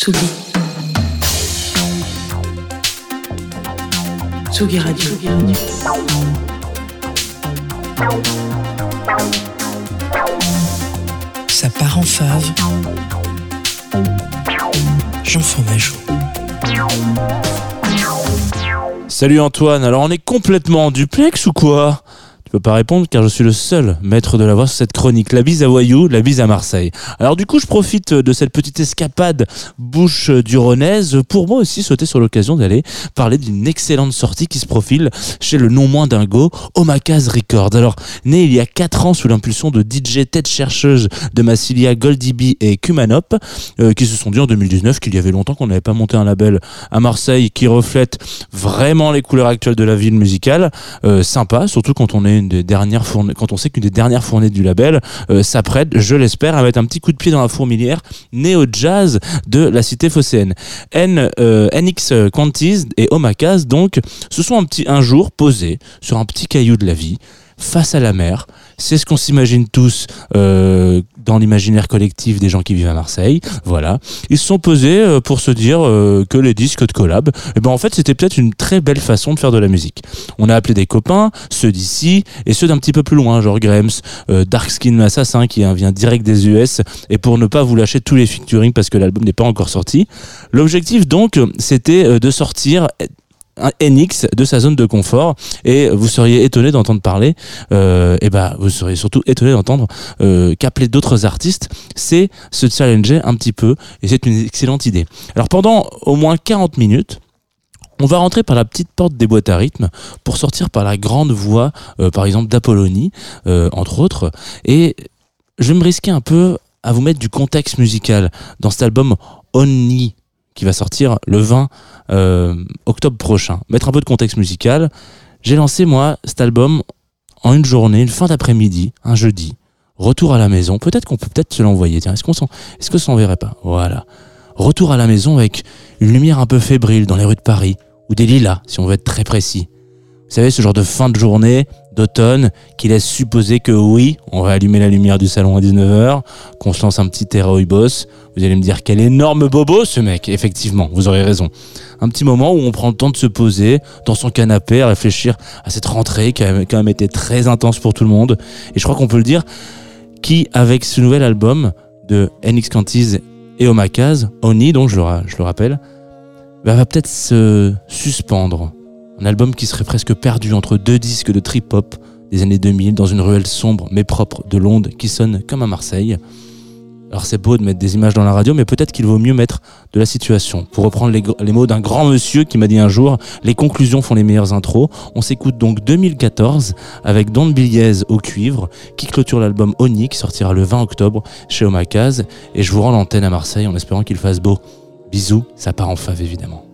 Tsugi. Tsugi Radio. Ça part en fave. Jean Fromageau. Salut Antoine, alors on est complètement en duplex ou quoi? Peux pas répondre car je suis le seul maître de la voix sur cette chronique. La bise à Wayou, la bise à Marseille. Alors du coup, je profite de cette petite escapade bouche du Ronaise pour moi aussi sauter sur l'occasion d'aller parler d'une excellente sortie qui se profile chez le non moins dingo Omakaz Records. Alors, né il y a 4 ans sous l'impulsion de DJ tête chercheuse de Massilia, Goldie B et Kumanop, euh, qui se sont dit en 2019 qu'il y avait longtemps qu'on n'avait pas monté un label à Marseille qui reflète vraiment les couleurs actuelles de la ville musicale. Euh, sympa, surtout quand on est des dernières quand on sait qu'une des dernières fournées du label euh, s'apprête, je l'espère, à mettre un petit coup de pied dans la fourmilière néo-jazz de la cité phocéenne. N, euh, NX Quantis et Omakaz, donc, se sont un, petit, un jour posés sur un petit caillou de la vie, face à la mer. C'est ce qu'on s'imagine tous euh, dans l'imaginaire collectif des gens qui vivent à Marseille. Voilà. Ils se sont posés euh, pour se dire euh, que les disques de collab, eh ben en fait, c'était peut-être une très belle façon de faire de la musique. On a appelé des copains, ceux d'ici et ceux d'un petit peu plus loin, genre Grams, euh, Darkskin Assassin qui vient direct des US et pour ne pas vous lâcher tous les featuring parce que l'album n'est pas encore sorti. L'objectif donc, c'était de sortir NX de sa zone de confort et vous seriez étonné d'entendre parler euh, et bah vous seriez surtout étonné d'entendre euh, qu'appeler d'autres artistes. C'est se challenger un petit peu et c'est une excellente idée. Alors pendant au moins 40 minutes on va rentrer par la petite porte des boîtes à rythme pour sortir par la grande voie euh, par exemple d'Apollonie entre autres. Et je vais me risquer un peu à vous mettre du contexte musical dans cet album Onni qui va sortir le 20 euh, octobre prochain. Mettre un peu de contexte musical. J'ai lancé moi cet album en une journée, une fin d'après-midi, un jeudi. Retour à la maison. Peut-être qu'on peut peut-être se l'envoyer. Tiens, est-ce qu'on s'en, est-ce que ça s'enverrait pas? Voilà. Retour à la maison avec une lumière un peu fébrile dans les rues de Paris ou des lilas, si on veut être très précis. Vous savez, ce genre de fin de journée, d'automne, qui laisse supposer que oui, on va allumer la lumière du salon à 19h, qu'on se lance un petit Terror Boss. Vous allez me dire quel énorme bobo ce mec. Effectivement, vous aurez raison. Un petit moment où on prend le temps de se poser dans son canapé, à réfléchir à cette rentrée qui a quand même été très intense pour tout le monde. Et je crois qu'on peut le dire, qui, avec ce nouvel album de NX Cantiz et Omakaz, Oni, donc je le, je le rappelle, bah, va peut-être se suspendre. Un album qui serait presque perdu entre deux disques de trip-hop des années 2000 dans une ruelle sombre mais propre de Londres qui sonne comme à Marseille. Alors c'est beau de mettre des images dans la radio, mais peut-être qu'il vaut mieux mettre de la situation. Pour reprendre les, mots d'un grand monsieur qui m'a dit un jour, les conclusions font les meilleures intros. On s'écoute donc 2014 avec Don Biliez au cuivre, qui clôture l'album Oni, qui sortira le 20 octobre chez Omakaz. Et je vous rends l'antenne à Marseille en espérant qu'il fasse beau. Bisous, ça part en fave évidemment.